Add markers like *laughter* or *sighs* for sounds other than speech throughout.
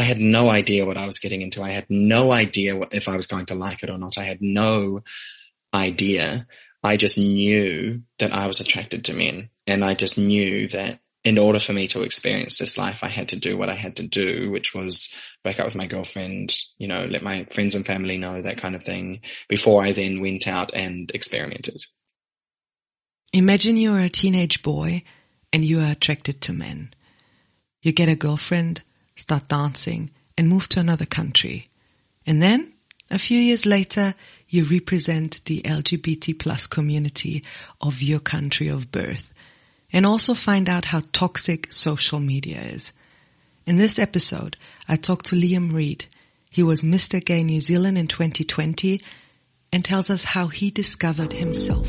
I had no idea what I was getting into. I had no idea what, if I was going to like it or not. I had no idea. I just knew that I was attracted to men and I just knew that in order for me to experience this life, I had to do what I had to do, which was break up with my girlfriend, you know, let my friends and family know that kind of thing before I then went out and experimented. Imagine you're a teenage boy and you are attracted to men. You get a girlfriend, start dancing and move to another country. And then a few years later, you represent the LGBT plus community of your country of birth and also find out how toxic social media is. In this episode, I talked to Liam Reid. He was Mr. Gay New Zealand in 2020 and tells us how he discovered himself.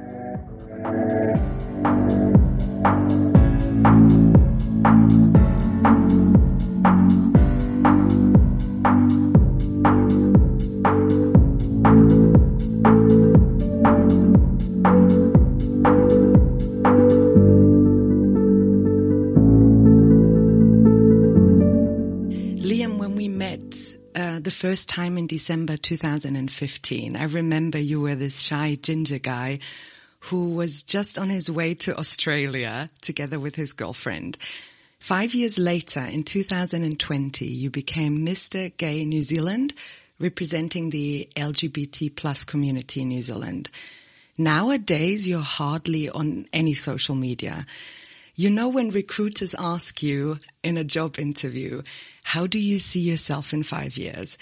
First time in December 2015. I remember you were this shy ginger guy who was just on his way to Australia together with his girlfriend. Five years later, in 2020, you became Mr. Gay New Zealand, representing the LGBT plus community in New Zealand. Nowadays, you're hardly on any social media. You know, when recruiters ask you in a job interview, how do you see yourself in five years?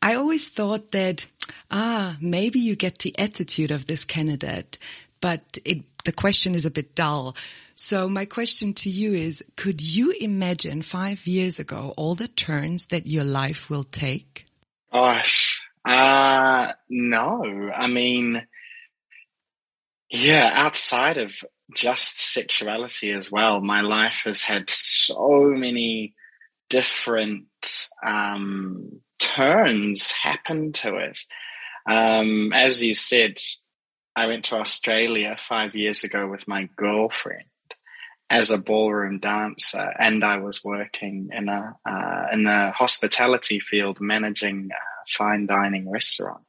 I always thought that, ah, maybe you get the attitude of this candidate, but it, the question is a bit dull. So my question to you is, could you imagine five years ago all the turns that your life will take? Gosh, uh, no. I mean, yeah, outside of just sexuality as well, my life has had so many different um, turns happen to it. Um, as you said, I went to Australia five years ago with my girlfriend as a ballroom dancer, and I was working in a uh, in the hospitality field, managing a fine dining restaurant.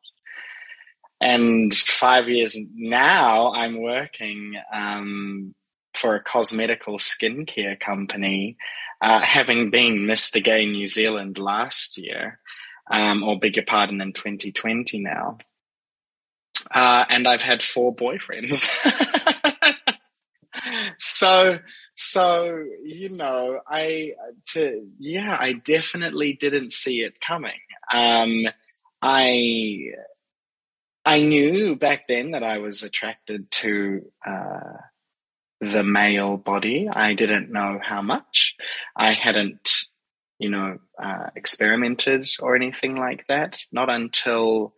And five years now, I'm working um, for a cosmetical skincare company uh, having been Mr. Gay New Zealand last year, um, or beg your pardon, in 2020 now. Uh, and I've had four boyfriends. *laughs* so, so, you know, I, to, yeah, I definitely didn't see it coming. Um, I, I knew back then that I was attracted to, uh, the male body. I didn't know how much. I hadn't, you know, uh, experimented or anything like that. Not until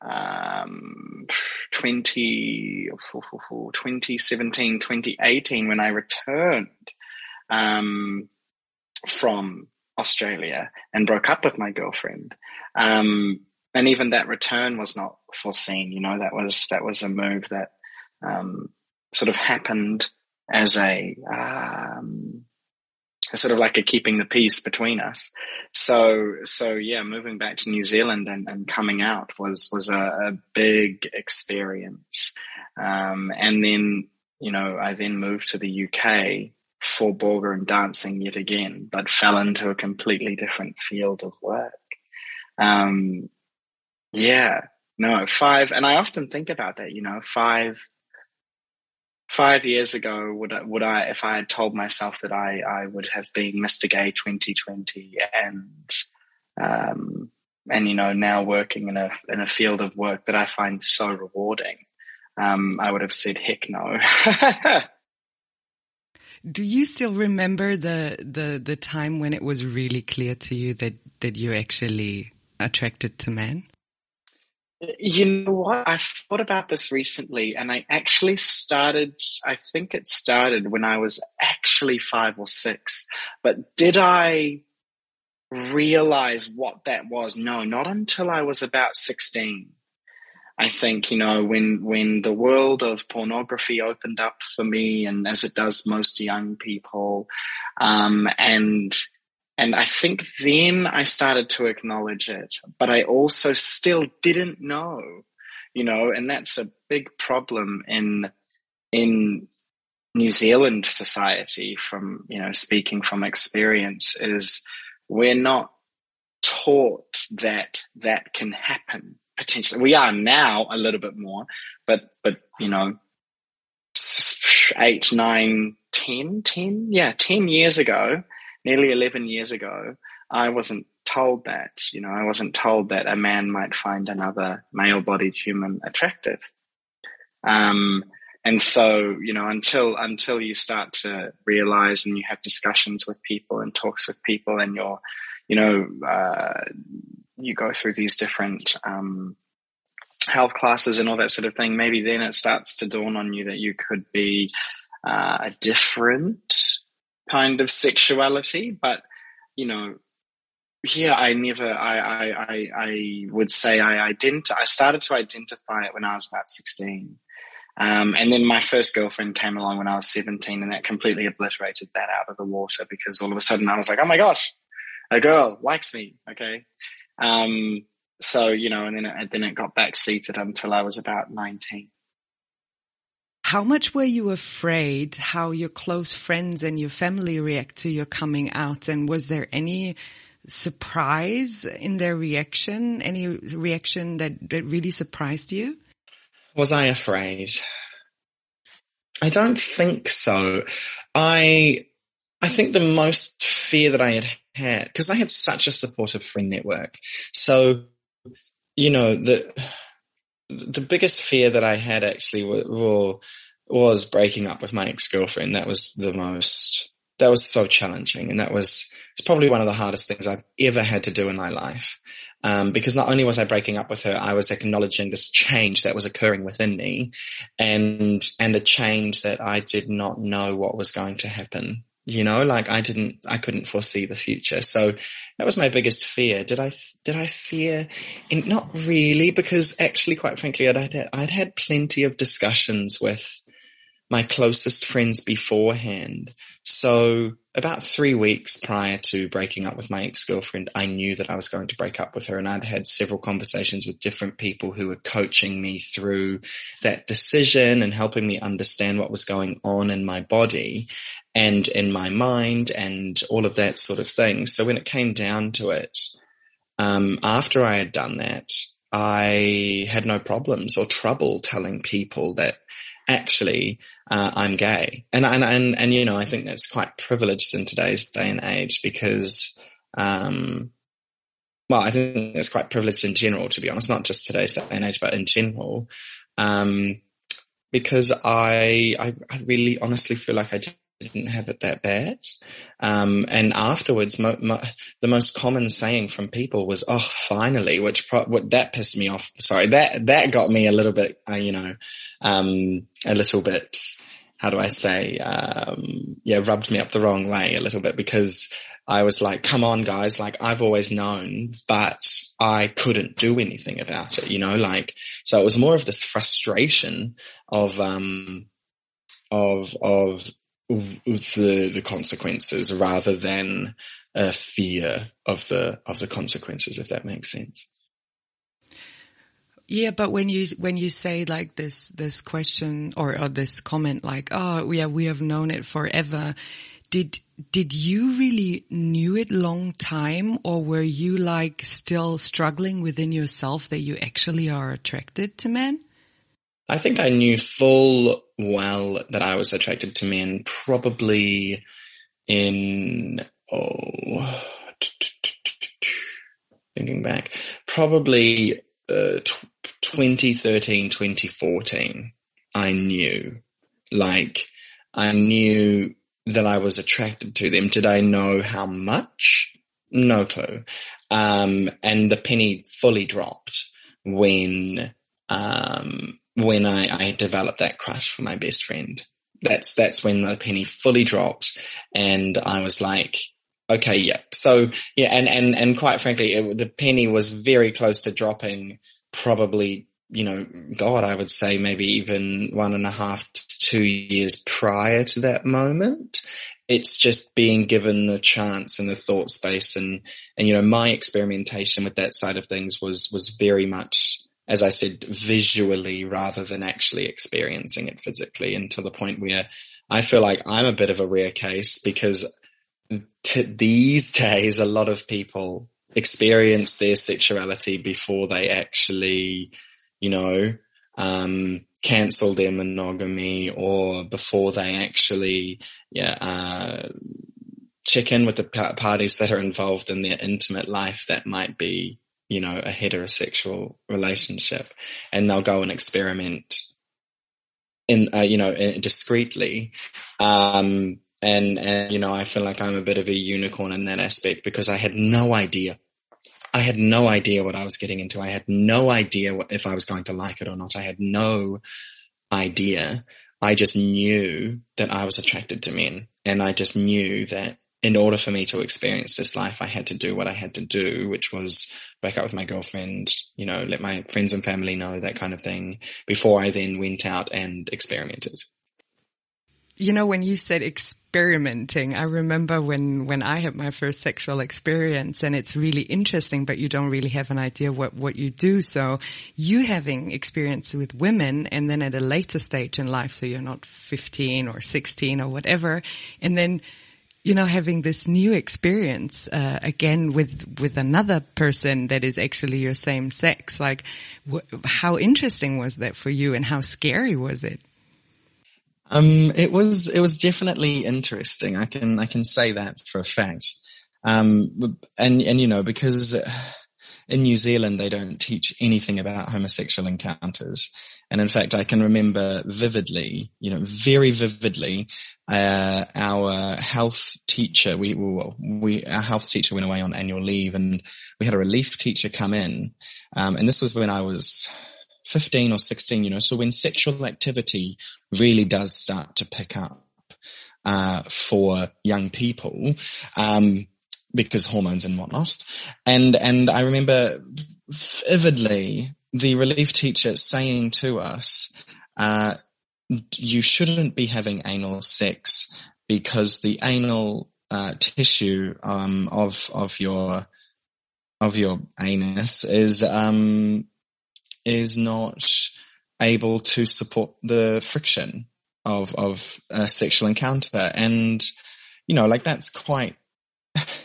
um, 20, 2017, 2018 when I returned um, from Australia and broke up with my girlfriend. Um, and even that return was not foreseen. You know, that was that was a move that um, sort of happened as a, um, sort of like a keeping the peace between us. So, so yeah, moving back to New Zealand and, and coming out was, was a, a big experience. Um, and then, you know, I then moved to the UK for and dancing yet again, but fell into a completely different field of work. Um, yeah, no, five, and I often think about that, you know, five, five years ago, would I, would I, if I had told myself that I, I would have been Mr. Gay 2020 and, um, and, you know, now working in a, in a field of work that I find so rewarding, um, I would have said heck no. *laughs* Do you still remember the, the, the time when it was really clear to you that, that you're actually attracted to men? You know what? I thought about this recently and I actually started, I think it started when I was actually five or six. But did I realize what that was? No, not until I was about 16. I think, you know, when, when the world of pornography opened up for me and as it does most young people, um, and, and I think then I started to acknowledge it, but I also still didn't know, you know, and that's a big problem in, in New Zealand society from, you know, speaking from experience is we're not taught that that can happen potentially. We are now a little bit more, but but you know, eight, nine, ten, ten, yeah, ten years ago, nearly eleven years ago, I wasn't told that. You know, I wasn't told that a man might find another male-bodied human attractive. Um, and so, you know, until until you start to realize and you have discussions with people and talks with people, and you're, you know, uh, you go through these different um, health classes and all that sort of thing, maybe then it starts to dawn on you that you could be uh, a different kind of sexuality. But you know, yeah, I never. I I I, I would say I ident- I started to identify it when I was about sixteen. Um, and then my first girlfriend came along when I was 17 and that completely obliterated that out of the water because all of a sudden I was like, oh my gosh, a girl likes me. Okay. Um, so, you know, and then it, and then it got backseated until I was about 19. How much were you afraid how your close friends and your family react to your coming out? And was there any surprise in their reaction? Any reaction that, that really surprised you? Was I afraid? I don't think so. I, I think the most fear that I had had, because I had such a supportive friend network. So, you know, the, the biggest fear that I had actually was, was breaking up with my ex-girlfriend. That was the most, that was so challenging. And that was, it's probably one of the hardest things I've ever had to do in my life. Um, because not only was I breaking up with her, I was acknowledging this change that was occurring within me and, and a change that I did not know what was going to happen you know like i didn't i couldn't foresee the future. So that was my biggest fear. Did i did i fear in, not really because actually quite frankly I'd had, I'd had plenty of discussions with my closest friends beforehand so about three weeks prior to breaking up with my ex-girlfriend i knew that i was going to break up with her and i'd had several conversations with different people who were coaching me through that decision and helping me understand what was going on in my body and in my mind and all of that sort of thing. So when it came down to it, um, after I had done that, I had no problems or trouble telling people that actually uh, I'm gay. And, and, and, and, you know, I think that's quite privileged in today's day and age because, um, well, I think that's quite privileged in general, to be honest, not just today's day and age, but in general. Um, because I, I, I really honestly feel like I didn't have it that bad. Um, and afterwards, mo- mo- the most common saying from people was, "Oh, finally," which pro- what, that pissed me off. Sorry, that that got me a little bit, uh, you know, um, a little bit. How do I say? Um, yeah, rubbed me up the wrong way a little bit because I was like, "Come on, guys! Like I've always known, but I couldn't do anything about it." You know, like so it was more of this frustration of um of of the the consequences rather than a fear of the of the consequences if that makes sense. Yeah but when you when you say like this this question or, or this comment like oh yeah we have known it forever did did you really knew it long time or were you like still struggling within yourself that you actually are attracted to men I think I knew full well that I was attracted to men probably in, oh, thinking back, probably uh, 2013, 2014. I knew. Like, I knew that I was attracted to them. Did I know how much? No clue. Um, and the penny fully dropped when, um, when I, I developed that crush for my best friend. That's, that's when the penny fully dropped. And I was like, okay, yeah. So yeah. And, and, and quite frankly, it, the penny was very close to dropping probably you know, God, I would say maybe even one and a half to two years prior to that moment. It's just being given the chance and the thought space and, and, you know, my experimentation with that side of things was, was very much, as I said, visually rather than actually experiencing it physically and to the point where I feel like I'm a bit of a rare case because these days, a lot of people experience their sexuality before they actually you know, um, cancel their monogamy or before they actually, yeah, uh, check in with the parties that are involved in their intimate life that might be, you know, a heterosexual relationship and they'll go and experiment in, uh, you know, discreetly. Um, and, and, you know, I feel like I'm a bit of a unicorn in that aspect because I had no idea I had no idea what I was getting into. I had no idea what, if I was going to like it or not. I had no idea. I just knew that I was attracted to men and I just knew that in order for me to experience this life, I had to do what I had to do, which was break up with my girlfriend, you know, let my friends and family know that kind of thing before I then went out and experimented you know, when you said experimenting, I remember when, when I had my first sexual experience and it's really interesting, but you don't really have an idea what, what you do. So you having experience with women and then at a later stage in life, so you're not 15 or 16 or whatever. And then, you know, having this new experience, uh, again with, with another person that is actually your same sex, like wh- how interesting was that for you and how scary was it? Um, it was it was definitely interesting. I can I can say that for a fact. Um, and and you know because in New Zealand they don't teach anything about homosexual encounters. And in fact, I can remember vividly, you know, very vividly, uh, our health teacher, we, we, our health teacher went away on annual leave and we had a relief teacher come in. Um, and this was when I was 15 or 16, you know, so when sexual activity really does start to pick up, uh, for young people, um, because hormones and whatnot. And, and I remember vividly the relief teacher saying to us, uh, you shouldn't be having anal sex because the anal uh, tissue um, of of your of your anus is um, is not able to support the friction of of a sexual encounter. And you know like that's quite *laughs*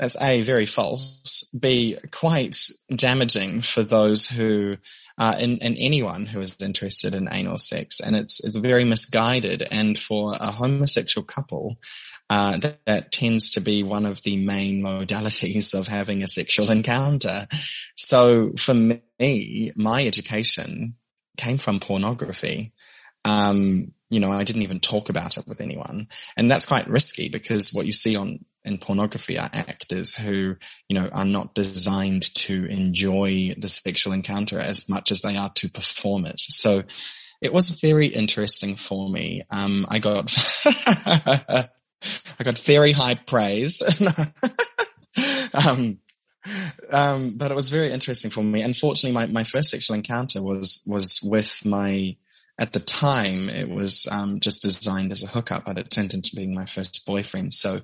that's a very false b quite damaging for those who uh, and, and anyone who is interested in anal sex and it's it's very misguided and for a homosexual couple uh, that, that, tends to be one of the main modalities of having a sexual encounter. So for me, my education came from pornography. Um, you know, I didn't even talk about it with anyone. And that's quite risky because what you see on in pornography are actors who, you know, are not designed to enjoy the sexual encounter as much as they are to perform it. So it was very interesting for me. Um, I got *laughs* I got very high praise. *laughs* um, um, but it was very interesting for me. Unfortunately, my, my first sexual encounter was, was with my, at the time, it was, um, just designed as a hookup, but it turned into being my first boyfriend. So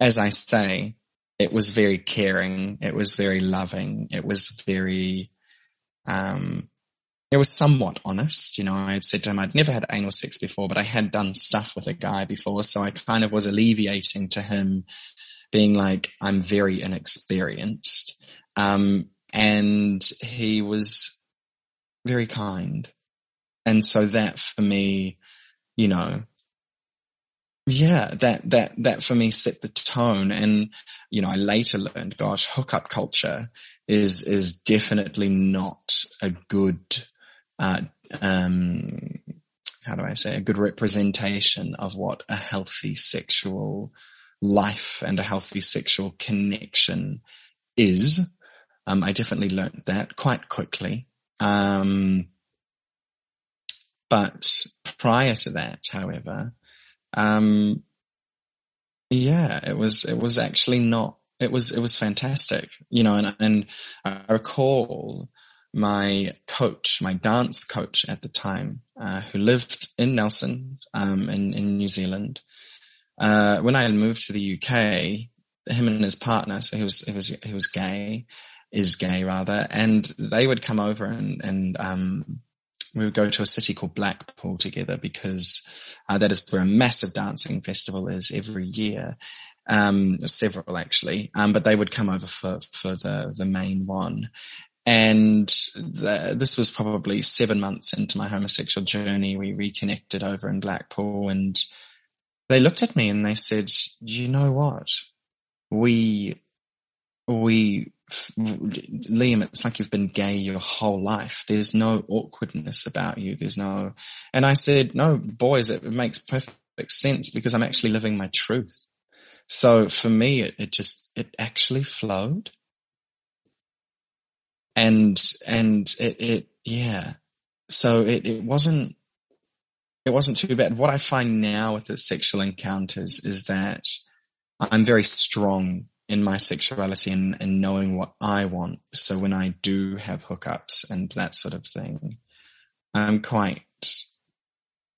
as I say, it was very caring. It was very loving. It was very, um, it was somewhat honest. You know, I had said to him I'd never had anal sex before, but I had done stuff with a guy before. So I kind of was alleviating to him being like, I'm very inexperienced. Um, and he was very kind. And so that for me, you know, yeah, that, that, that for me set the tone. And, you know, I later learned, gosh, hookup culture is, is definitely not a good uh, um, how do I say, a good representation of what a healthy sexual life and a healthy sexual connection is. Um, I definitely learned that quite quickly. Um, but prior to that, however, um, yeah, it was, it was actually not, it was, it was fantastic, you know, and, and I recall my coach, my dance coach at the time, uh, who lived in Nelson, um, in, in New Zealand. Uh, when I moved to the UK, him and his partner, so he was, he was, he was gay, is gay rather, and they would come over and, and, um, we would go to a city called Blackpool together because uh, that is where a massive dancing festival is every year. Um, several actually, um, but they would come over for, for the, the main one. And the, this was probably seven months into my homosexual journey. We reconnected over in Blackpool and they looked at me and they said, you know what? We, we Liam, it's like you've been gay your whole life. There's no awkwardness about you. There's no, and I said, no, boys, it, makes perfect sense because I'm actually living my truth. So for me, it, it just, it actually flowed. And, and it, it, yeah. So it, it wasn't, it wasn't too bad. What I find now with the sexual encounters is that I'm very strong in my sexuality and, and knowing what I want. So when I do have hookups and that sort of thing, I'm quite,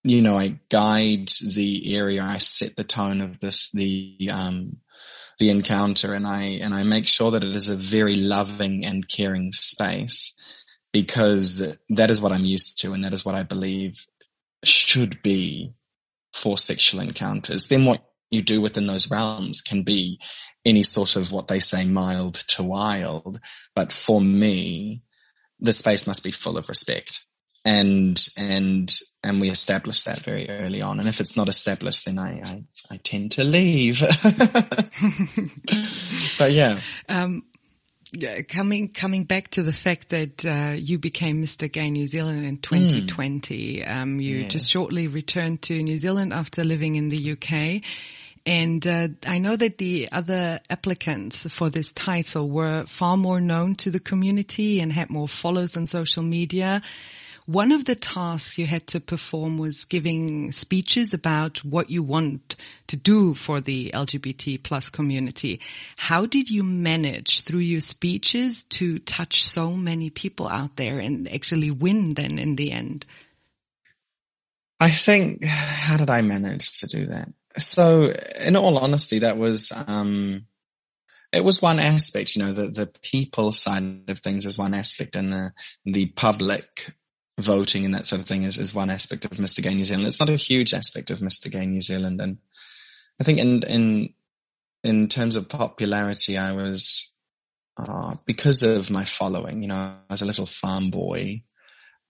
you know, I guide the area. I set the tone of this, the, um, the encounter and I, and I make sure that it is a very loving and caring space because that is what I'm used to and that is what I believe should be for sexual encounters. Then what you do within those realms can be any sort of what they say mild to wild. But for me, the space must be full of respect. And, and, and we establish that very early on. And if it's not established, then I, I, I tend to leave. *laughs* but yeah. Um, coming coming back to the fact that uh, you became Mr. Gay New Zealand in 2020, mm. um, you yeah. just shortly returned to New Zealand after living in the UK, and uh, I know that the other applicants for this title were far more known to the community and had more followers on social media. One of the tasks you had to perform was giving speeches about what you want to do for the LGBT plus community. How did you manage through your speeches to touch so many people out there and actually win then in the end? I think, how did I manage to do that? So, in all honesty, that was um, it was one aspect. You know, the the people side of things is one aspect, and the the public voting and that sort of thing is is one aspect of Mr. Gay New Zealand. It's not a huge aspect of Mr. Gay New Zealand, and I think in in in terms of popularity, I was uh, because of my following. You know, I was a little farm boy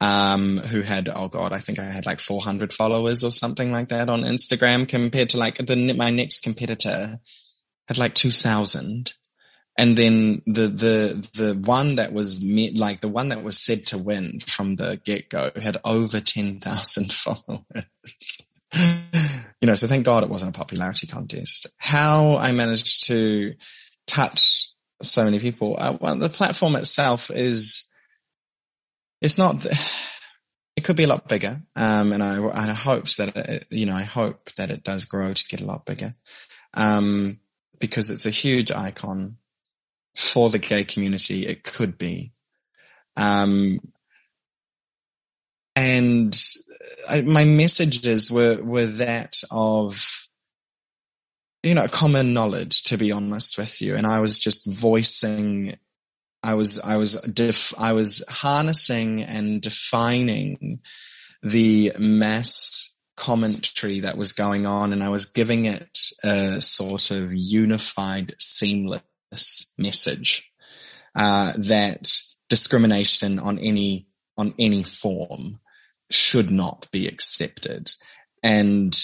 um, who had, oh God, I think I had like 400 followers or something like that on Instagram compared to like the, my next competitor had like 2000. And then the, the, the one that was met, like the one that was said to win from the get go had over 10,000 *laughs* followers. you know, so thank God it wasn't a popularity contest. How I managed to touch so many people, uh, well, the platform itself is, it's not. It could be a lot bigger, um, and I, I hope that it, you know I hope that it does grow to get a lot bigger, um, because it's a huge icon for the gay community. It could be, um, and I, my messages were were that of you know common knowledge. To be honest with you, and I was just voicing I was I was def, I was harnessing and defining the mass commentary that was going on, and I was giving it a sort of unified, seamless message uh, that discrimination on any on any form should not be accepted, and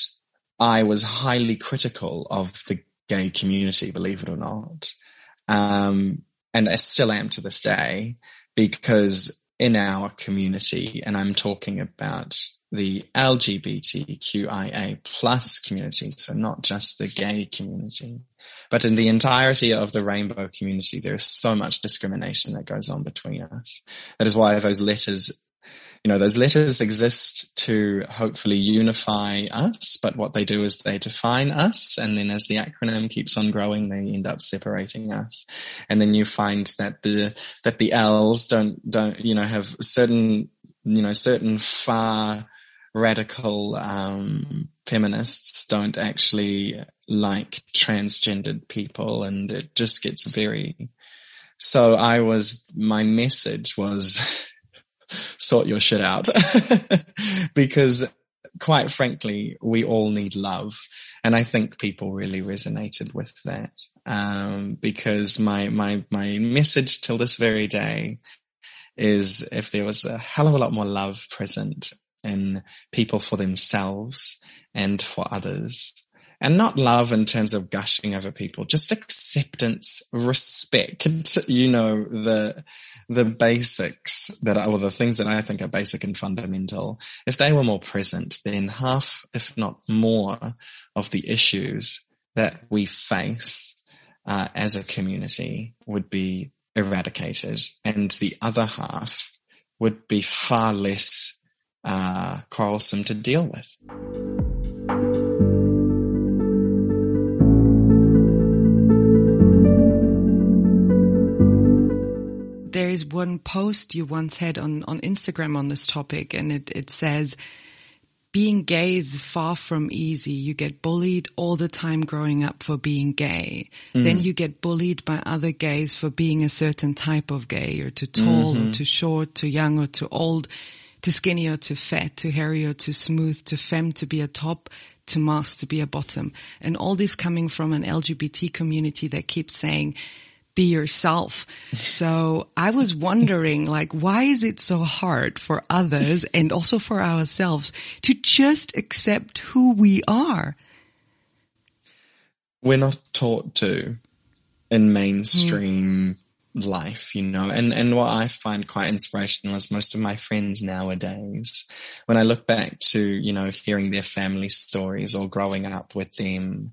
I was highly critical of the gay community, believe it or not. Um, and I still am to this day because in our community, and I'm talking about the LGBTQIA plus community, so not just the gay community, but in the entirety of the rainbow community, there is so much discrimination that goes on between us. That is why those letters you know, those letters exist to hopefully unify us, but what they do is they define us. And then as the acronym keeps on growing, they end up separating us. And then you find that the, that the L's don't, don't, you know, have certain, you know, certain far radical, um, feminists don't actually like transgendered people and it just gets very, so I was, my message was, *laughs* sort your shit out *laughs* because quite frankly, we all need love. And I think people really resonated with that. Um, because my, my, my message till this very day is if there was a hell of a lot more love present in people for themselves and for others, and not love in terms of gushing over people, just acceptance, respect, you know, the, the basics that are, the things that I think are basic and fundamental. If they were more present, then half, if not more of the issues that we face uh, as a community would be eradicated and the other half would be far less uh, quarrelsome to deal with. Is one post you once had on, on Instagram on this topic and it, it says, being gay is far from easy. You get bullied all the time growing up for being gay. Mm. Then you get bullied by other gays for being a certain type of gay. You're too tall mm-hmm. or too short, too young or too old, too skinny or too fat, too hairy or too smooth, too femme to be a top, too masc to be a bottom. And all this coming from an LGBT community that keeps saying, be yourself. So I was wondering, *laughs* like, why is it so hard for others and also for ourselves to just accept who we are? We're not taught to in mainstream mm. life, you know, and, and what I find quite inspirational is most of my friends nowadays, when I look back to, you know, hearing their family stories or growing up with them,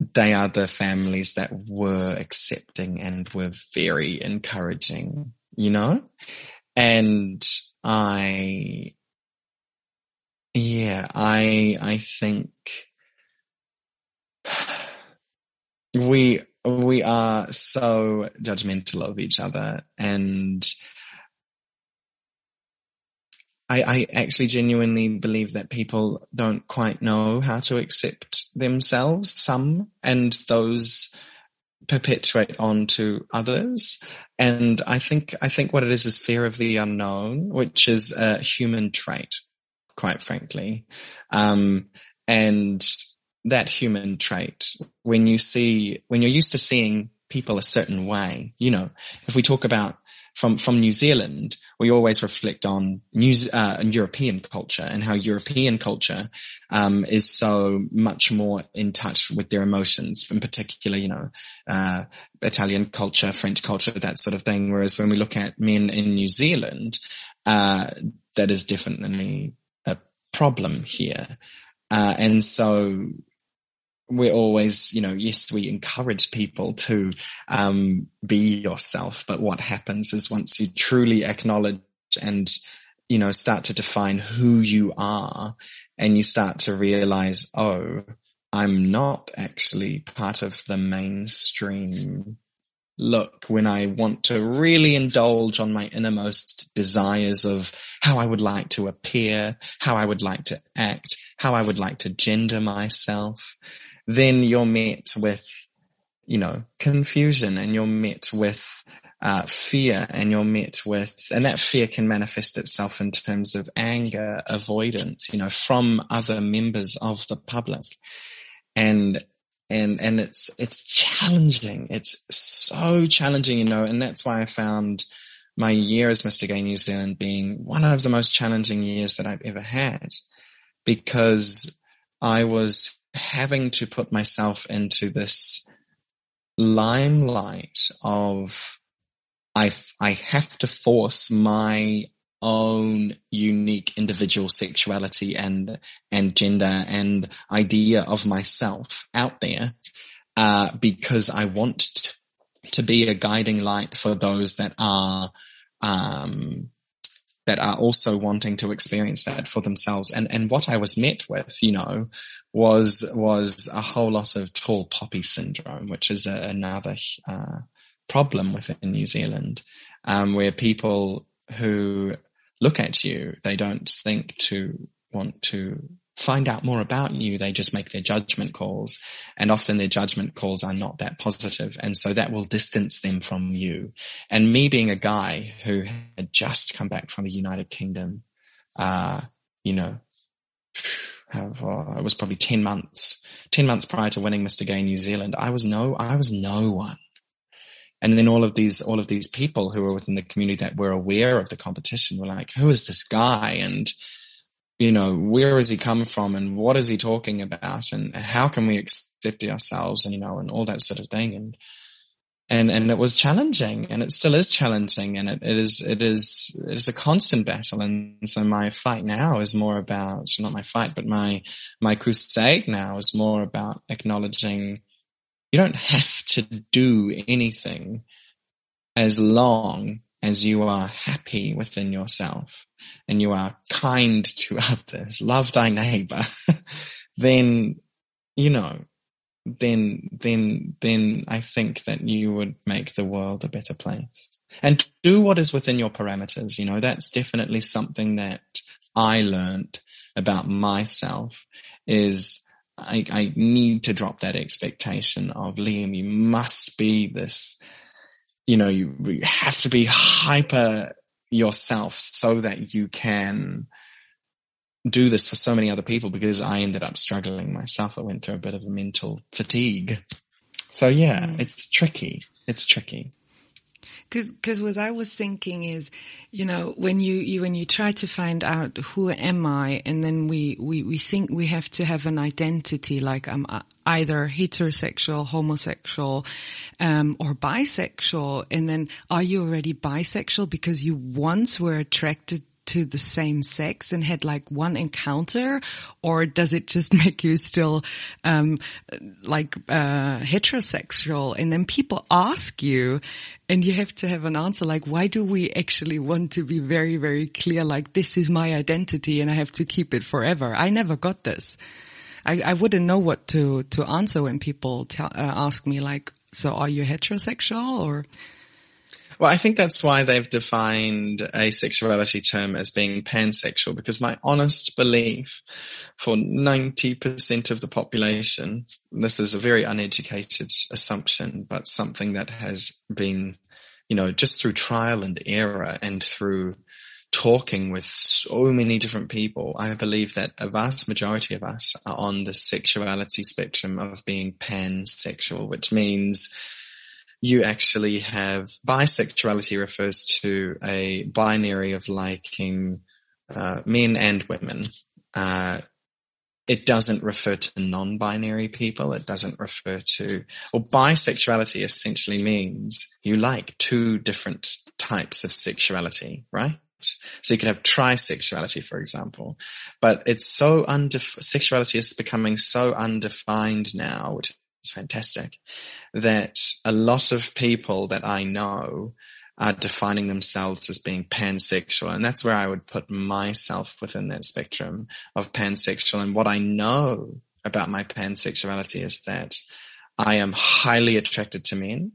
they are the families that were accepting and were very encouraging, you know? And I, yeah, I, I think we, we are so judgmental of each other and I, I actually genuinely believe that people don't quite know how to accept themselves, some, and those perpetuate on to others. And I think, I think what it is is fear of the unknown, which is a human trait, quite frankly. Um, and that human trait, when you see, when you're used to seeing people a certain way, you know, if we talk about from from New Zealand, we always reflect on New uh, European culture and how European culture um, is so much more in touch with their emotions, in particular, you know, uh, Italian culture, French culture, that sort of thing. Whereas when we look at men in New Zealand, uh, that is definitely a problem here. Uh, and so we're always, you know, yes, we encourage people to um, be yourself, but what happens is once you truly acknowledge and you know start to define who you are, and you start to realize, oh, I'm not actually part of the mainstream. Look when I want to really indulge on my innermost desires of how I would like to appear, how I would like to act, how I would like to gender myself then you're met with, you know, confusion and you're met with uh, fear and you're met with, and that fear can manifest itself in terms of anger, avoidance, you know, from other members of the public. And, and, and it's, it's challenging. It's so challenging, you know, and that's why I found my year as Mr. Gay New Zealand being one of the most challenging years that I've ever had because I was having to put myself into this limelight of I, I have to force my own unique individual sexuality and and gender and idea of myself out there uh, because I want to be a guiding light for those that are um, that are also wanting to experience that for themselves. And and what I was met with, you know, was was a whole lot of tall poppy syndrome, which is a, another uh, problem within New Zealand, um, where people who look at you, they don't think to want to find out more about you. They just make their judgment calls and often their judgment calls are not that positive. And so that will distance them from you. And me being a guy who had just come back from the United Kingdom, uh, you know, *sighs* uh, it was probably 10 months, 10 months prior to winning Mr. Gay New Zealand. I was no, I was no one. And then all of these, all of these people who were within the community that were aware of the competition were like, who is this guy? And, you know, where has he come from and what is he talking about and how can we accept ourselves and, you know, and all that sort of thing. And, and, and it was challenging and it still is challenging and it, it is, it is, it is a constant battle. And so my fight now is more about, not my fight, but my, my crusade now is more about acknowledging you don't have to do anything as long as you are happy within yourself and you are kind to *laughs* others, love thy neighbor, *laughs* then, you know, then, then, then I think that you would make the world a better place and do what is within your parameters. You know, that's definitely something that I learned about myself is I, I need to drop that expectation of Liam, you must be this, you know, you, you have to be hyper yourself so that you can do this for so many other people because I ended up struggling myself. I went through a bit of a mental fatigue. So yeah, mm. it's tricky. It's tricky. Cause, cause what I was thinking is, you know, when you, you, when you try to find out who am I and then we, we, we think we have to have an identity like I'm either heterosexual, homosexual, um, or bisexual. And then are you already bisexual because you once were attracted to the same sex and had like one encounter or does it just *laughs* make you still um like uh heterosexual and then people ask you and you have to have an answer like why do we actually want to be very very clear like this is my identity and I have to keep it forever? I never got this. I, I wouldn't know what to to answer when people tell, uh, ask me like so are you heterosexual or well, I think that's why they've defined a sexuality term as being pansexual, because my honest belief for 90% of the population, this is a very uneducated assumption, but something that has been, you know, just through trial and error and through talking with so many different people, I believe that a vast majority of us are on the sexuality spectrum of being pansexual, which means you actually have bisexuality refers to a binary of liking uh, men and women. Uh, it doesn't refer to non-binary people. It doesn't refer to, well, bisexuality essentially means you like two different types of sexuality, right? So you could have trisexuality, for example, but it's so undef- sexuality is becoming so undefined now, which is fantastic that a lot of people that I know are defining themselves as being pansexual. And that's where I would put myself within that spectrum of pansexual. And what I know about my pansexuality is that I am highly attracted to men.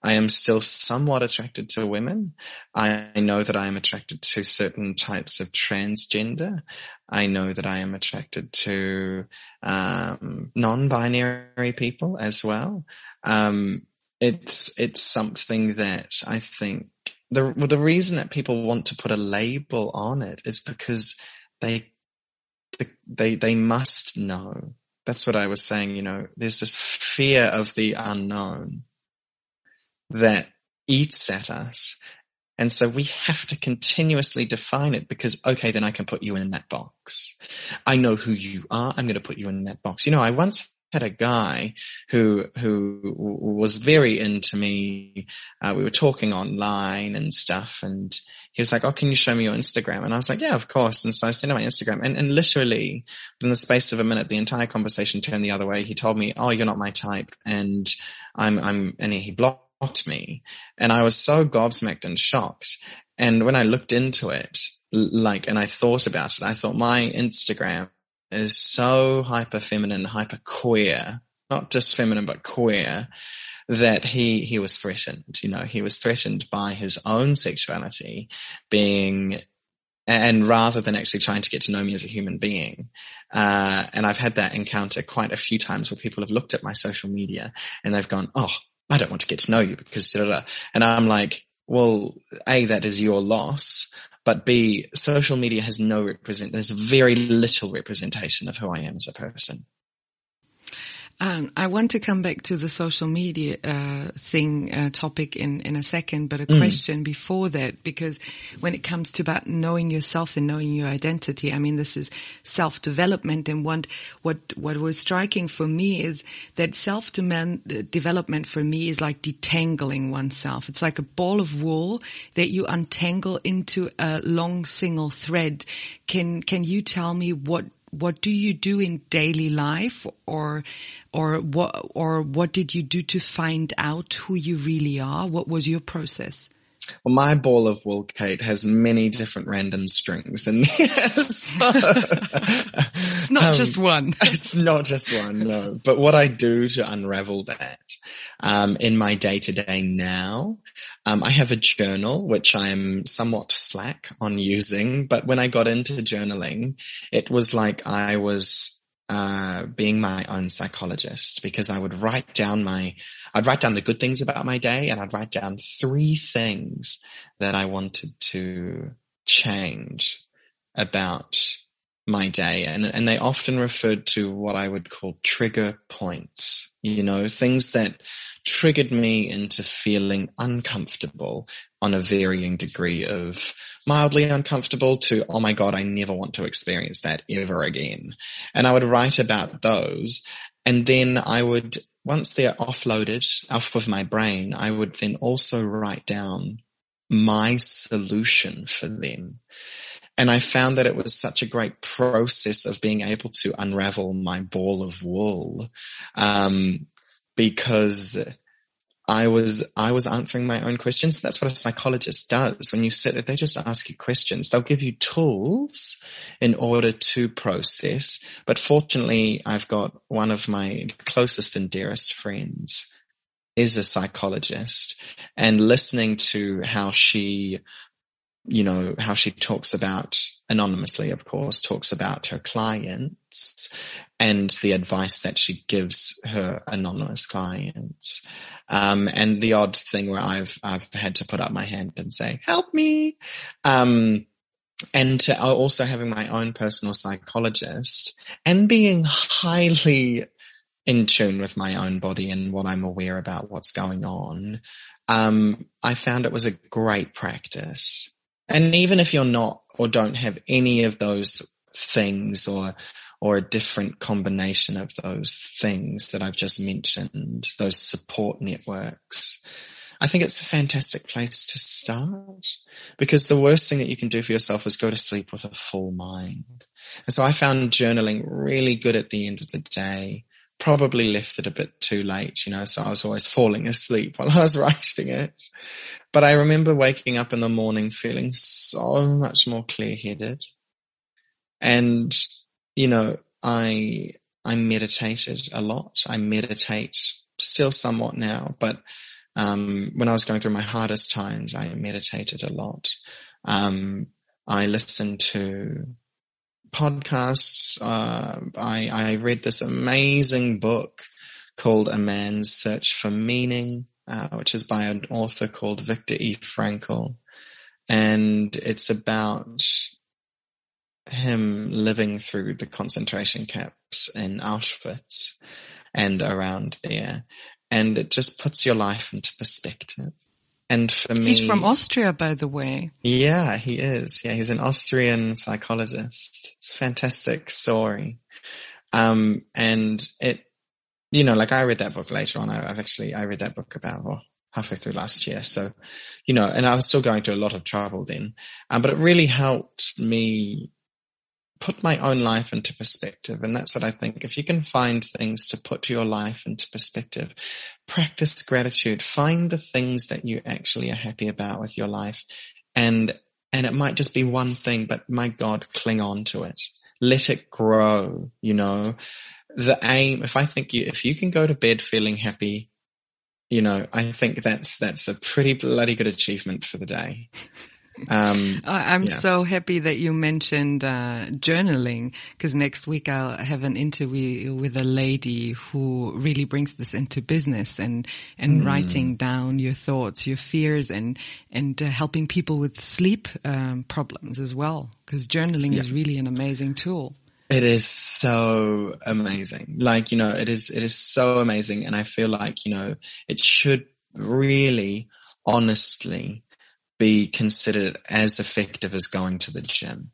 I am still somewhat attracted to women. I know that I am attracted to certain types of transgender. I know that I am attracted to um, non-binary people as well. Um, it's it's something that I think the the reason that people want to put a label on it is because they they they must know. That's what I was saying. You know, there's this fear of the unknown that eats at us. And so we have to continuously define it because, okay, then I can put you in that box. I know who you are. I'm going to put you in that box. You know, I once had a guy who who was very into me. Uh, we were talking online and stuff, and he was like, Oh, can you show me your Instagram? And I was like, Yeah, of course. And so I sent him my Instagram and, and literally in the space of a minute, the entire conversation turned the other way. He told me, Oh, you're not my type. And I'm, I'm, and he blocked me. And I was so gobsmacked and shocked. And when I looked into it, like, and I thought about it, I thought my Instagram is so hyper feminine, hyper queer, not just feminine, but queer that he, he was threatened. You know, he was threatened by his own sexuality being and rather than actually trying to get to know me as a human being. Uh, and I've had that encounter quite a few times where people have looked at my social media and they've gone, Oh, I don't want to get to know you because, da, da, da. and I'm like, well, A, that is your loss. But B, social media has no represent, there's very little representation of who I am as a person. Um, I want to come back to the social media uh, thing uh, topic in in a second, but a mm. question before that because when it comes to about knowing yourself and knowing your identity, I mean this is self development, and what what what was striking for me is that self development for me is like detangling oneself. It's like a ball of wool that you untangle into a long single thread. Can can you tell me what what do you do in daily life or or what or what did you do to find out who you really are? What was your process well, my ball of wool, Kate, has many different random strings and *laughs* so, it's not um, just one. *laughs* it's not just one, no. But what I do to unravel that, um, in my day to day now um, I have a journal, which I'm somewhat slack on using, but when I got into journaling, it was like I was uh, being my own psychologist because I would write down my, I'd write down the good things about my day and I'd write down three things that I wanted to change about my day. And, and they often referred to what I would call trigger points, you know, things that triggered me into feeling uncomfortable on a varying degree of mildly uncomfortable to, oh my God, I never want to experience that ever again. And I would write about those. And then I would, once they're offloaded off of my brain, I would then also write down my solution for them. And I found that it was such a great process of being able to unravel my ball of wool. Um, because I was, I was answering my own questions. That's what a psychologist does. When you sit, there, they just ask you questions. They'll give you tools in order to process. But fortunately, I've got one of my closest and dearest friends is a psychologist and listening to how she you know, how she talks about anonymously, of course, talks about her clients and the advice that she gives her anonymous clients. Um, and the odd thing where I've, I've had to put up my hand and say, help me. Um, and to also having my own personal psychologist and being highly in tune with my own body and what I'm aware about what's going on. Um, I found it was a great practice. And even if you're not or don't have any of those things or or a different combination of those things that I've just mentioned, those support networks. I think it's a fantastic place to start because the worst thing that you can do for yourself is go to sleep with a full mind. And so I found journaling really good at the end of the day probably left it a bit too late, you know, so I was always falling asleep *laughs* while I was writing it. But I remember waking up in the morning feeling so much more clear headed. And, you know, I, I meditated a lot. I meditate still somewhat now, but, um, when I was going through my hardest times, I meditated a lot. Um, I listened to podcasts. Uh, I, I read this amazing book called A Man's Search for Meaning, uh, which is by an author called Viktor E. Frankl. And it's about him living through the concentration camps in Auschwitz and around there. And it just puts your life into perspective. And for me, he's from Austria, by the way. Yeah, he is. Yeah, he's an Austrian psychologist. It's a fantastic story. Um, and it, you know, like I read that book later on. I, have actually, I read that book about, well, halfway through last year. So, you know, and I was still going through a lot of trouble then. Um, but it really helped me put my own life into perspective. And that's what I think. If you can find things to put your life into perspective, practice gratitude, find the things that you actually are happy about with your life. And, and it might just be one thing, but my God, cling on to it. Let it grow, you know, the aim, if I think you, if you can go to bed feeling happy, you know, I think that's, that's a pretty bloody good achievement for the day. Um, *laughs* I'm yeah. so happy that you mentioned uh, journaling because next week I'll have an interview with a lady who really brings this into business and and mm. writing down your thoughts, your fears, and and uh, helping people with sleep um, problems as well. Because journaling yeah. is really an amazing tool. It is so amazing. Like, you know, it is, it is so amazing. And I feel like, you know, it should really honestly be considered as effective as going to the gym.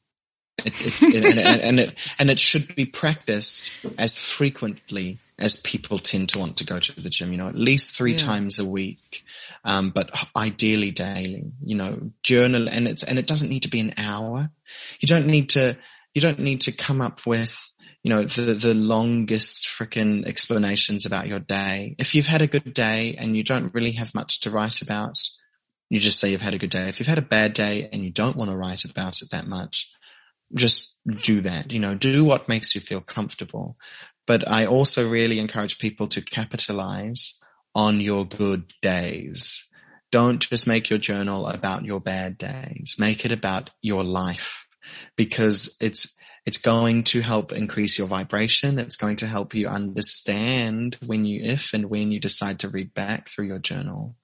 It, it, *laughs* and, and, and, it, and it should be practiced as frequently as people tend to want to go to the gym, you know, at least three yeah. times a week. Um, but ideally daily, you know, journal and it's, and it doesn't need to be an hour. You don't need to, you don't need to come up with, you know, the, the longest freaking explanations about your day. If you've had a good day and you don't really have much to write about, you just say you've had a good day. If you've had a bad day and you don't want to write about it that much, just do that. You know, do what makes you feel comfortable. But I also really encourage people to capitalize on your good days. Don't just make your journal about your bad days. Make it about your life because it's, it's going to help increase your vibration. It's going to help you understand when you, if and when you decide to read back through your journal.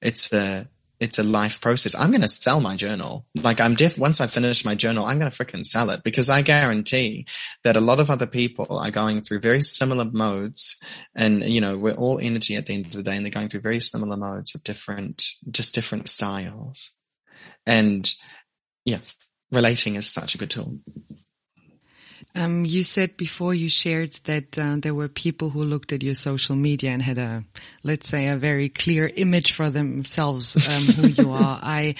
It's the, it's a life process. I'm going to sell my journal. Like I'm def, once I finish my journal, I'm going to freaking sell it because I guarantee that a lot of other people are going through very similar modes. And, you know, we're all energy at the end of the day and they're going through very similar modes of different, just different styles. And yeah, relating is such a good tool. Um, you said before you shared that uh, there were people who looked at your social media and had a, let's say, a very clear image for themselves um, who you *laughs* are. I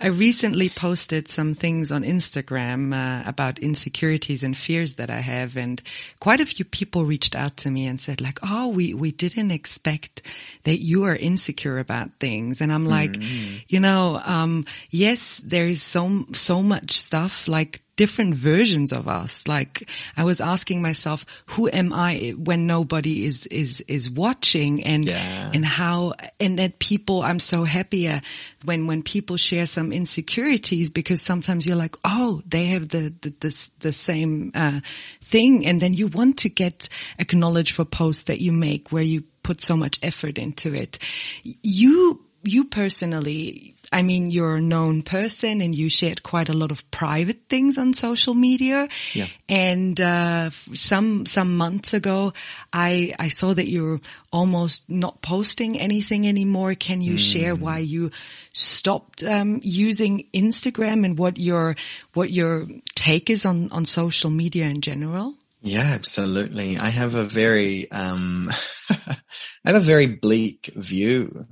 I recently posted some things on Instagram uh, about insecurities and fears that I have, and quite a few people reached out to me and said, like, "Oh, we we didn't expect that you are insecure about things." And I'm like, mm-hmm. you know, um, yes, there is so so much stuff like different versions of us. Like I was asking myself, who am I when nobody is, is, is watching and, yeah. and how, and that people, I'm so happy uh, when, when people share some insecurities because sometimes you're like, oh, they have the, the, the, the same, uh, thing. And then you want to get acknowledged for posts that you make where you put so much effort into it. You, you personally, I mean, you're a known person and you shared quite a lot of private things on social media. Yeah. And, uh, some, some months ago, I, I saw that you're almost not posting anything anymore. Can you mm. share why you stopped, um, using Instagram and what your, what your take is on, on social media in general? Yeah, absolutely. I have a very, um, *laughs* I have a very bleak view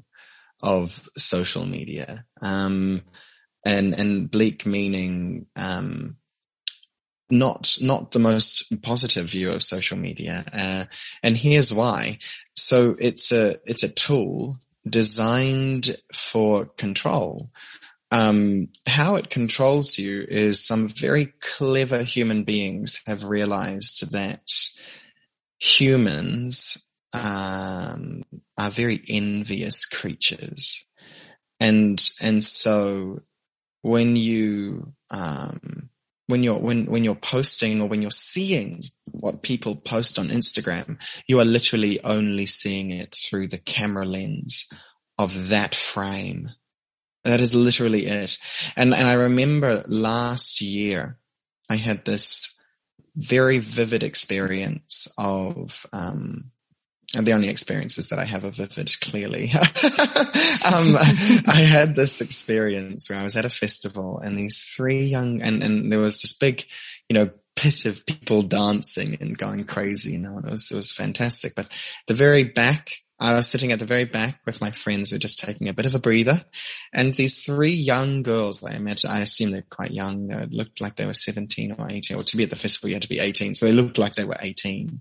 of social media. Um, and, and bleak meaning, um, not, not the most positive view of social media. Uh, and here's why. So it's a, it's a tool designed for control. Um, how it controls you is some very clever human beings have realized that humans um, are very envious creatures. And, and so when you, um, when you're, when, when you're posting or when you're seeing what people post on Instagram, you are literally only seeing it through the camera lens of that frame. That is literally it. And, and I remember last year I had this very vivid experience of, um, and the only experiences that I have are vivid, clearly. *laughs* um, I had this experience where I was at a festival and these three young, and, and there was this big, you know, pit of people dancing and going crazy, you know, and it was, it was fantastic. But the very back I was sitting at the very back with my friends who were just taking a bit of a breather. And these three young girls, I imagine, I assume they're quite young. They looked like they were 17 or 18, or to be at the festival, you had to be 18. So they looked like they were 18.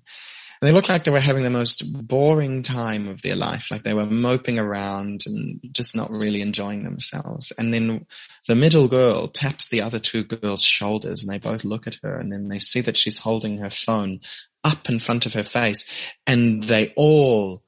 They looked like they were having the most boring time of their life, like they were moping around and just not really enjoying themselves. And then the middle girl taps the other two girls' shoulders and they both look at her and then they see that she's holding her phone up in front of her face and they all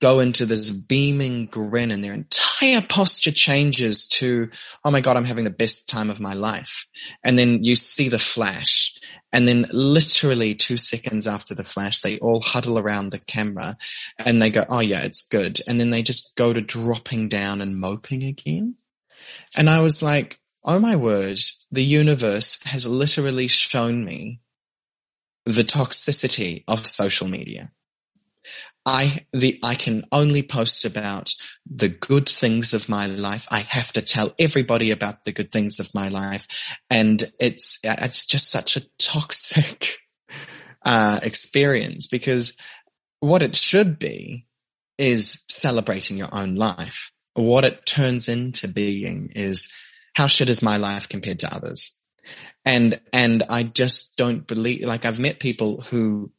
go into this beaming grin and their entire posture changes to, oh my God, I'm having the best time of my life. And then you see the flash. And then literally two seconds after the flash, they all huddle around the camera and they go, oh yeah, it's good. And then they just go to dropping down and moping again. And I was like, oh my word, the universe has literally shown me the toxicity of social media. I the I can only post about the good things of my life. I have to tell everybody about the good things of my life, and it's it's just such a toxic *laughs* uh, experience because what it should be is celebrating your own life. What it turns into being is how shit is my life compared to others, and and I just don't believe like I've met people who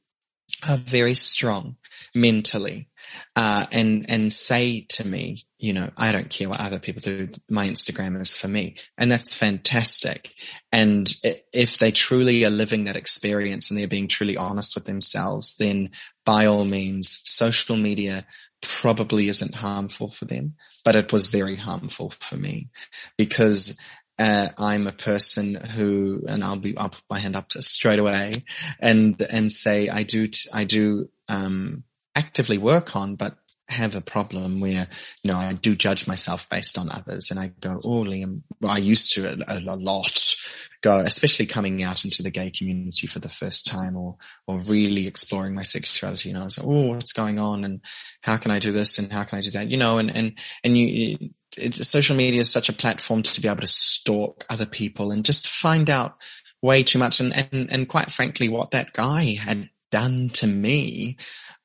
are very strong mentally uh, and and say to me, you know, I don't care what other people do. My Instagram is for me, and that's fantastic. And if they truly are living that experience and they're being truly honest with themselves, then by all means, social media probably isn't harmful for them, but it was very harmful for me because uh, I'm a person who, and I'll be, I'll put my hand up straight away and, and say, I do, t- I do, um, actively work on, but have a problem where, you know, I do judge myself based on others and I go, oh, Liam, I used to a, a, lot go, especially coming out into the gay community for the first time or, or really exploring my sexuality. You know, I was like, oh, what's going on? And how can I do this? And how can I do that? You know, and, and, and you, it, social media is such a platform to be able to stalk other people and just find out way too much. And, and, and quite frankly, what that guy had done to me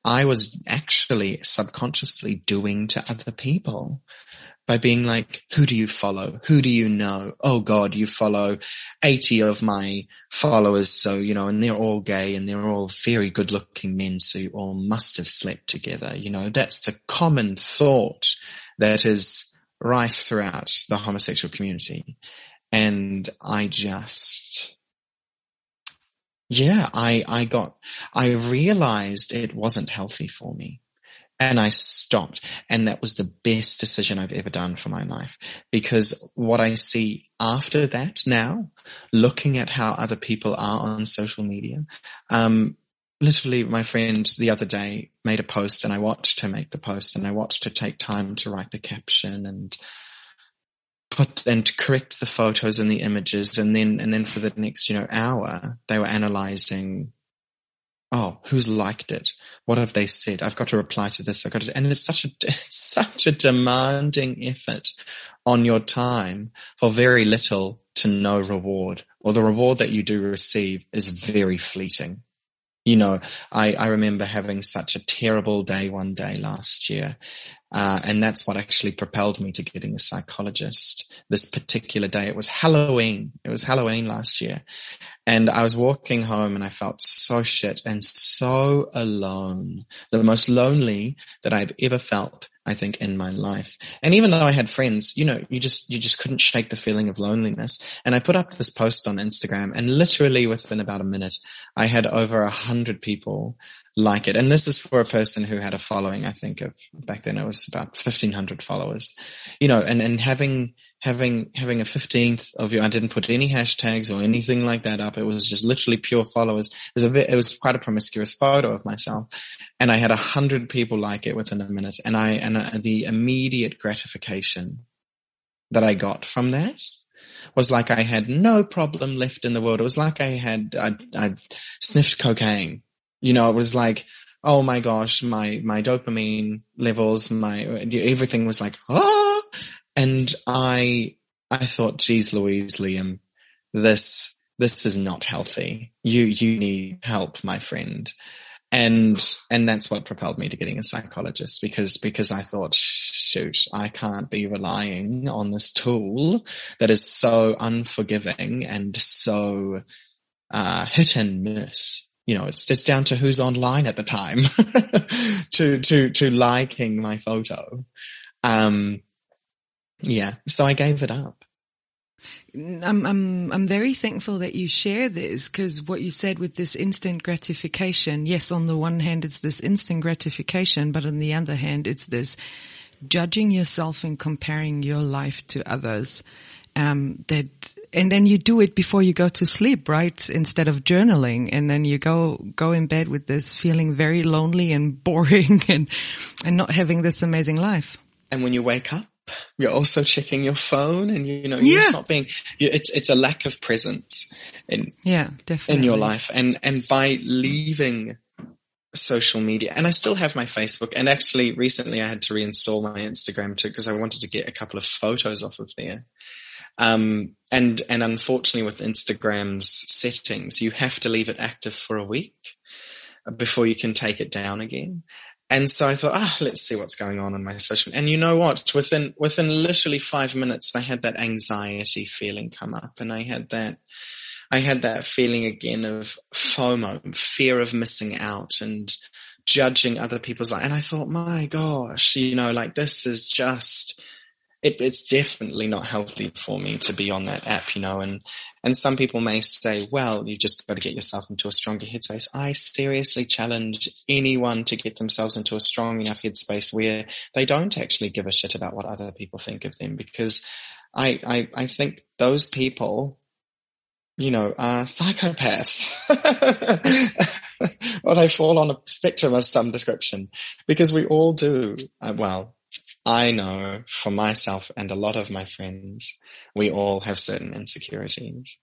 I was actually subconsciously doing to other people by being like, who do you follow? Who do you know? Oh God, you follow 80 of my followers. So, you know, and they're all gay and they're all very good looking men. So you all must have slept together. You know, that's a common thought that is rife throughout the homosexual community. And I just, yeah, I, I got, I realized it wasn't healthy for me and I stopped. And that was the best decision I've ever done for my life because what I see after that now, looking at how other people are on social media, um, literally my friend the other day made a post and I watched her make the post and I watched her take time to write the caption and put and correct the photos and the images and then and then for the next you know hour they were analyzing oh who's liked it? What have they said? I've got to reply to this i've got to and it's such a *laughs* it's such a demanding effort on your time for very little to no reward or the reward that you do receive is very fleeting you know, I, I remember having such a terrible day one day last year. Uh, and that's what actually propelled me to getting a psychologist this particular day. It was Halloween. It was Halloween last year. And I was walking home and I felt so shit and so alone. The most lonely that I've ever felt I think, in my life. And even though I had friends, you know, you just, you just couldn't shake the feeling of loneliness. And I put up this post on Instagram and literally within about a minute, I had over a hundred people like it. And this is for a person who had a following, I think of back then it was about 1500 followers, you know, and, and having, having, having a 15th of you, I didn't put any hashtags or anything like that up. It was just literally pure followers. It was a, it was quite a promiscuous photo of myself and I had a hundred people like it within a minute. And I, and uh, the immediate gratification that I got from that was like I had no problem left in the world. It was like I had, I, I sniffed cocaine you know, it was like, oh my gosh, my, my dopamine levels, my, everything was like, ah, and I, I thought, geez, Louise, Liam, this, this is not healthy. You, you need help, my friend. and and that's what propelled me to getting a psychologist because because I thought shoot I can't be relying on this tool that is so unforgiving and so uh, hit and miss you know it's it's down to who's online at the time *laughs* to to to liking my photo um yeah so I gave it up I'm I'm I'm very thankful that you share this because what you said with this instant gratification, yes, on the one hand it's this instant gratification, but on the other hand it's this judging yourself and comparing your life to others. Um, that, and then you do it before you go to sleep, right? Instead of journaling. And then you go, go in bed with this feeling very lonely and *laughs* boring and, and not having this amazing life. And when you wake up, you're also checking your phone and you know you're yeah. not being it's it's a lack of presence in yeah definitely in your life. And and by leaving social media and I still have my Facebook and actually recently I had to reinstall my Instagram too because I wanted to get a couple of photos off of there. Um and and unfortunately with Instagram's settings you have to leave it active for a week before you can take it down again and so I thought, ah, let's see what's going on in my social. And you know what? Within within literally five minutes, I had that anxiety feeling come up, and I had that I had that feeling again of FOMO, fear of missing out, and judging other people's life. And I thought, my gosh, you know, like this is just it, it's definitely not healthy for me to be on that app, you know, and, and some people may say, well, you just got to get yourself into a stronger headspace. I seriously challenge anyone to get themselves into a strong enough headspace where they don't actually give a shit about what other people think of them because I, I, I think those people, you know, are psychopaths. *laughs* or they fall on a spectrum of some description because we all do. Uh, well, I know for myself and a lot of my friends, we all have certain insecurities.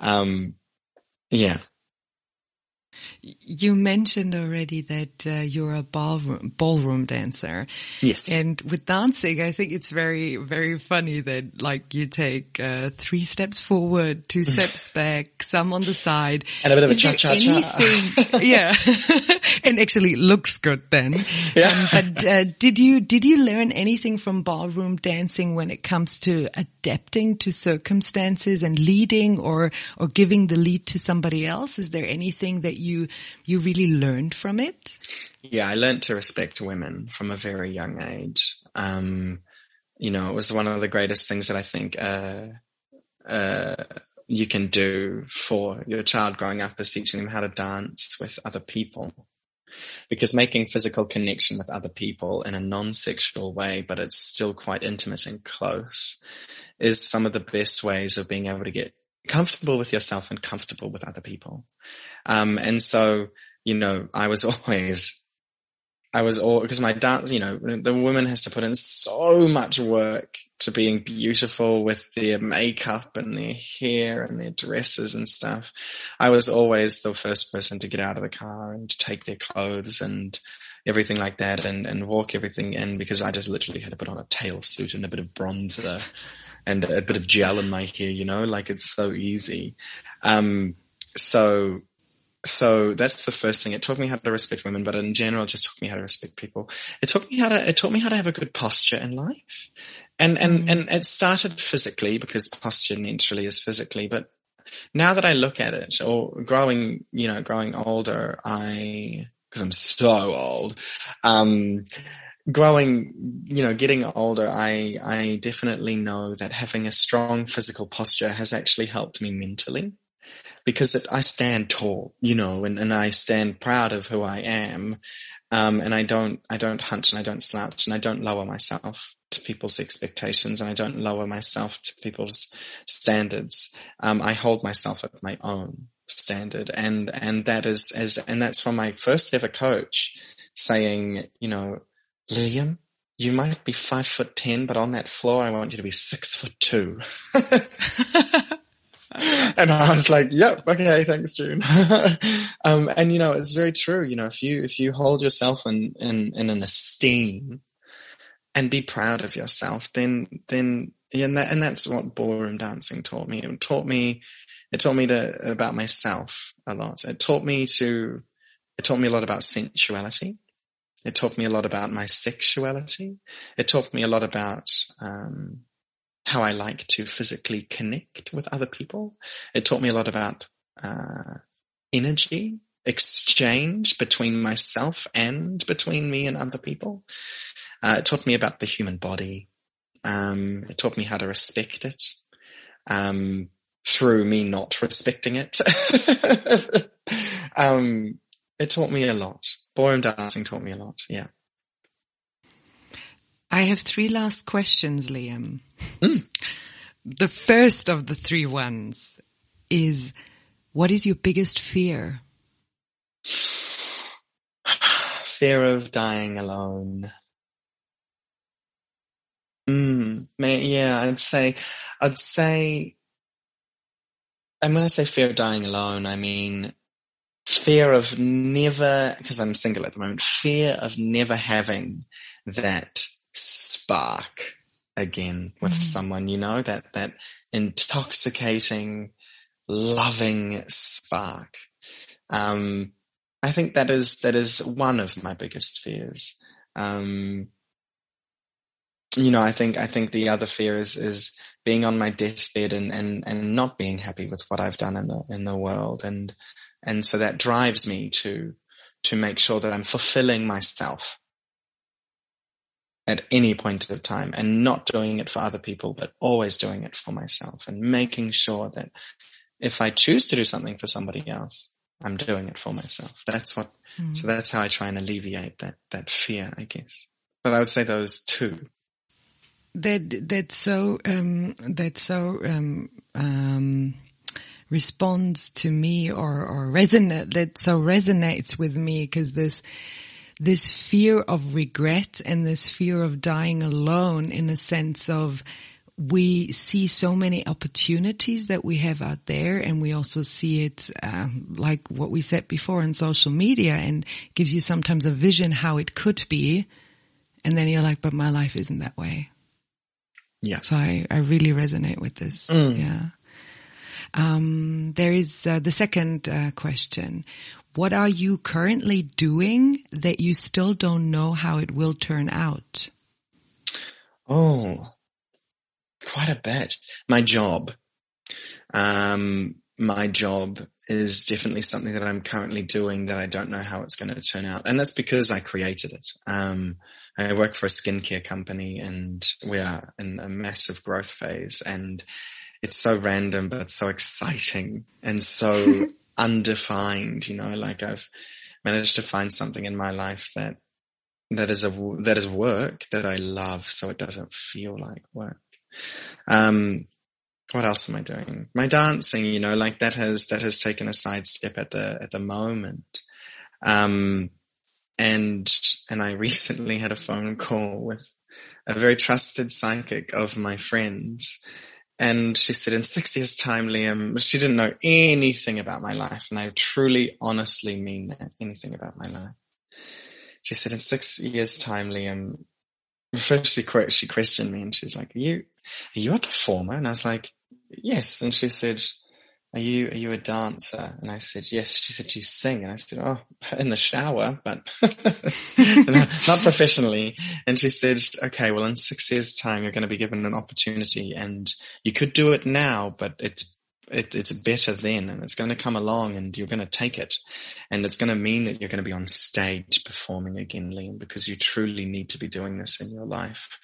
Um, yeah. You mentioned already that uh, you're a ballroom, ballroom dancer. Yes. And with dancing, I think it's very, very funny that like you take uh, three steps forward, two *laughs* steps back, some on the side. And a bit of a cha-cha-cha. *laughs* yeah. *laughs* and actually it looks good then. Yeah. Um, but uh, did you, did you learn anything from ballroom dancing when it comes to adapting to circumstances and leading or, or giving the lead to somebody else? Is there anything that you you really learned from it? Yeah, I learned to respect women from a very young age. Um, you know, it was one of the greatest things that I think uh, uh, you can do for your child growing up is teaching them how to dance with other people. Because making physical connection with other people in a non-sexual way, but it's still quite intimate and close, is some of the best ways of being able to get comfortable with yourself and comfortable with other people. Um, and so, you know, I was *laughs* always, I was all, because my dance, you know, the woman has to put in so much work to being beautiful with their makeup and their hair and their dresses and stuff. I was always the first person to get out of the car and to take their clothes and everything like that and, and walk everything in because I just literally had to put on a tail suit and a bit of bronzer and a bit of gel in my hair, you know, like it's so easy. Um, so, so that's the first thing. It taught me how to respect women, but in general, it just taught me how to respect people. It taught me how to, it taught me how to have a good posture in life. And, and, mm. and it started physically because posture naturally is physically, but now that I look at it or growing, you know, growing older, I, cause I'm so old, um, growing, you know, getting older, I, I definitely know that having a strong physical posture has actually helped me mentally because it, I stand tall, you know, and, and I stand proud of who I am. Um, and I don't, I don't hunch and I don't slouch and I don't lower myself to people's expectations and I don't lower myself to people's standards. Um, I hold myself at my own standard and, and that is as, and that's from my first ever coach saying, you know, Lillian, you might be five foot ten, but on that floor, I want you to be six foot two. *laughs* and I was like, yep, okay, thanks, June. *laughs* um, and you know, it's very true. You know, if you, if you hold yourself in, in, in an esteem and be proud of yourself, then, then, and that, and that's what ballroom dancing taught me. It taught me, it taught me to, about myself a lot. It taught me to, it taught me a lot about sensuality. It taught me a lot about my sexuality. It taught me a lot about um, how I like to physically connect with other people. It taught me a lot about uh, energy exchange between myself and between me and other people. Uh, it taught me about the human body. Um, it taught me how to respect it um, through me not respecting it. *laughs* um, it taught me a lot. Ballroom dancing taught me a lot. Yeah. I have three last questions, Liam. Mm. *laughs* The first of the three ones is, what is your biggest fear? *sighs* Fear of dying alone. Mm, yeah, I'd say, I'd say, and when I say fear of dying alone, I mean fear of never, because I'm single at the moment, fear of never having that spark again with mm. someone, you know, that, that intoxicating, loving spark. Um, I think that is, that is one of my biggest fears. Um, you know, I think, I think the other fear is, is being on my deathbed and, and, and not being happy with what I've done in the, in the world. And, and so that drives me to, to make sure that I'm fulfilling myself at any point of time and not doing it for other people, but always doing it for myself and making sure that if I choose to do something for somebody else, I'm doing it for myself. That's what, mm. so that's how I try and alleviate that, that fear, I guess. But I would say those two. That, that's so, um, that's so, um, um, responds to me or, or resonate, that so resonates with me because this, this fear of regret and this fear of dying alone in the sense of we see so many opportunities that we have out there and we also see it uh, like what we said before on social media and gives you sometimes a vision how it could be. And then you're like but my life isn't that way. Yeah. So i, I really resonate with this. Mm. yeah um, there is uh, the second uh, question what are you currently doing that you still don't know how it will turn out? Oh, quite a bit. My job. Um, my job is definitely something that I'm currently doing that I don't know how it's going to turn out. And that's because I created it. Um, I work for a skincare company and we are in a massive growth phase and it's so random, but so exciting and so *laughs* undefined, you know, like I've managed to find something in my life that, that is a, that is work that I love. So it doesn't feel like work. Um, what else am I doing? My dancing, you know, like that has, that has taken a sidestep at the, at the moment. Um, and, and I recently had a phone call with a very trusted psychic of my friends and she said, in six years time, Liam, she didn't know anything about my life. And I truly, honestly mean that anything about my life. She said, in six years time, Liam, first she, she questioned me and she's like, are you, are you a performer? And I was like, yes. And she said, are you, are you a dancer? And I said, yes. She said, do you sing? And I said, oh, *laughs* in the shower, but *laughs* not professionally. And she said, okay, well, in six years time, you're going to be given an opportunity and you could do it now, but it's, it, it's better then and it's going to come along and you're going to take it. And it's going to mean that you're going to be on stage performing again, Liam, because you truly need to be doing this in your life.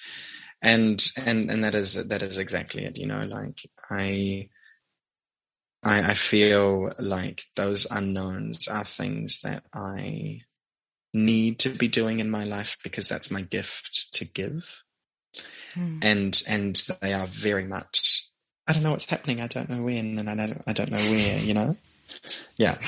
And, and, and that is, that is exactly it. You know, like I, I, I feel like those unknowns are things that I need to be doing in my life because that's my gift to give. Mm. And, and they are very much, I don't know what's happening. I don't know when and I don't, I don't know where, you know? Yeah.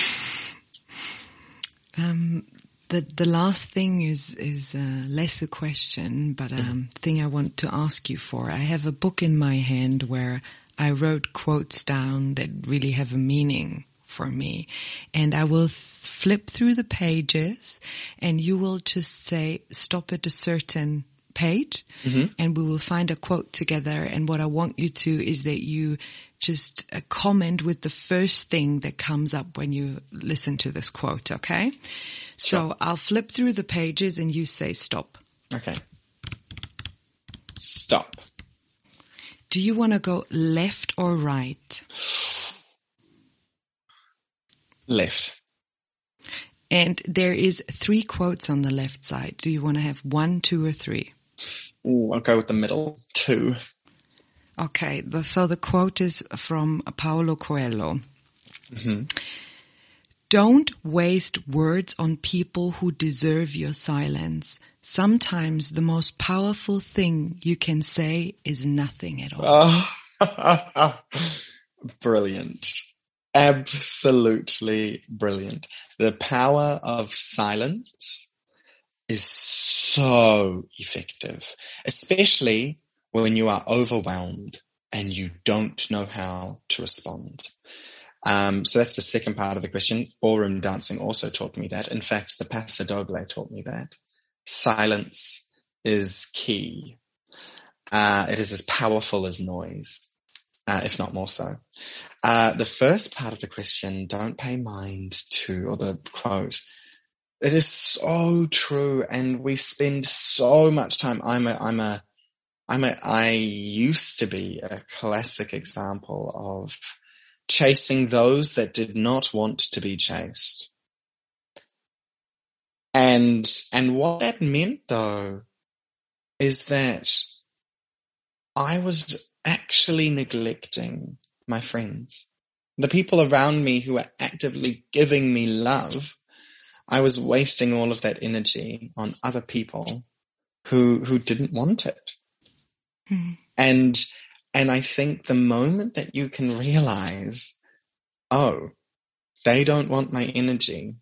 Um, the, the last thing is, is a lesser question, but, um, thing I want to ask you for. I have a book in my hand where I wrote quotes down that really have a meaning for me. And I will th- flip through the pages and you will just say, stop at a certain page and we will find a quote together. And what I want you to is that you just uh, comment with the first thing that comes up when you listen to this quote. Okay. So I'll flip through the pages and you say stop. Okay. Stop. Do you want to go left or right? Left. And there is three quotes on the left side. Do you want to have one, two, or three? Ooh, I'll go with the middle. Two. Okay. So the quote is from Paulo Coelho. Mm-hmm. Don't waste words on people who deserve your silence. Sometimes the most powerful thing you can say is nothing at all. Oh, *laughs* brilliant. Absolutely brilliant. The power of silence is so effective, especially when you are overwhelmed and you don't know how to respond. Um, so that's the second part of the question. Ballroom dancing also taught me that. In fact, the Paso Doble taught me that. Silence is key. Uh, it is as powerful as noise, uh, if not more so. Uh, the first part of the question, don't pay mind to, or the quote, it is so true. And we spend so much time. I'm a, I'm a, I'm a, I used to be a classic example of chasing those that did not want to be chased. And, and what that meant though is that I was actually neglecting my friends, the people around me who were actively giving me love. I was wasting all of that energy on other people who, who didn't want it. Hmm. And, and I think the moment that you can realize, oh, they don't want my energy.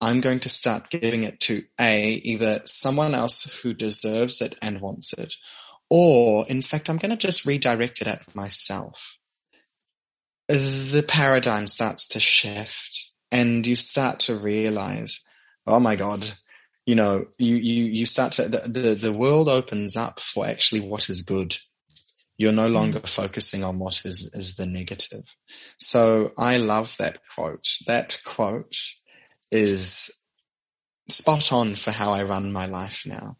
I'm going to start giving it to A, either someone else who deserves it and wants it, or in fact, I'm going to just redirect it at myself. The paradigm starts to shift and you start to realize, oh my God, you know, you, you, you start to, the, the, the world opens up for actually what is good. You're no hmm. longer focusing on what is, is the negative. So I love that quote. That quote is spot on for how I run my life now.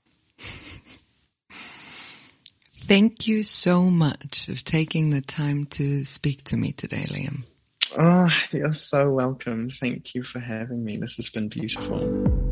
Thank you so much for taking the time to speak to me today, Liam. Oh, you're so welcome. Thank you for having me. This has been beautiful.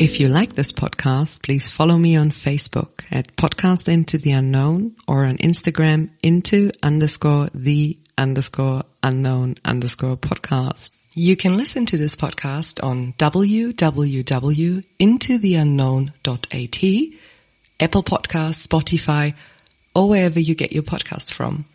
If you like this podcast, please follow me on Facebook at podcast into the unknown or on Instagram into underscore the underscore unknown underscore podcast. You can listen to this podcast on www.intotheunknown.at, Apple Podcasts, Spotify, or wherever you get your podcasts from.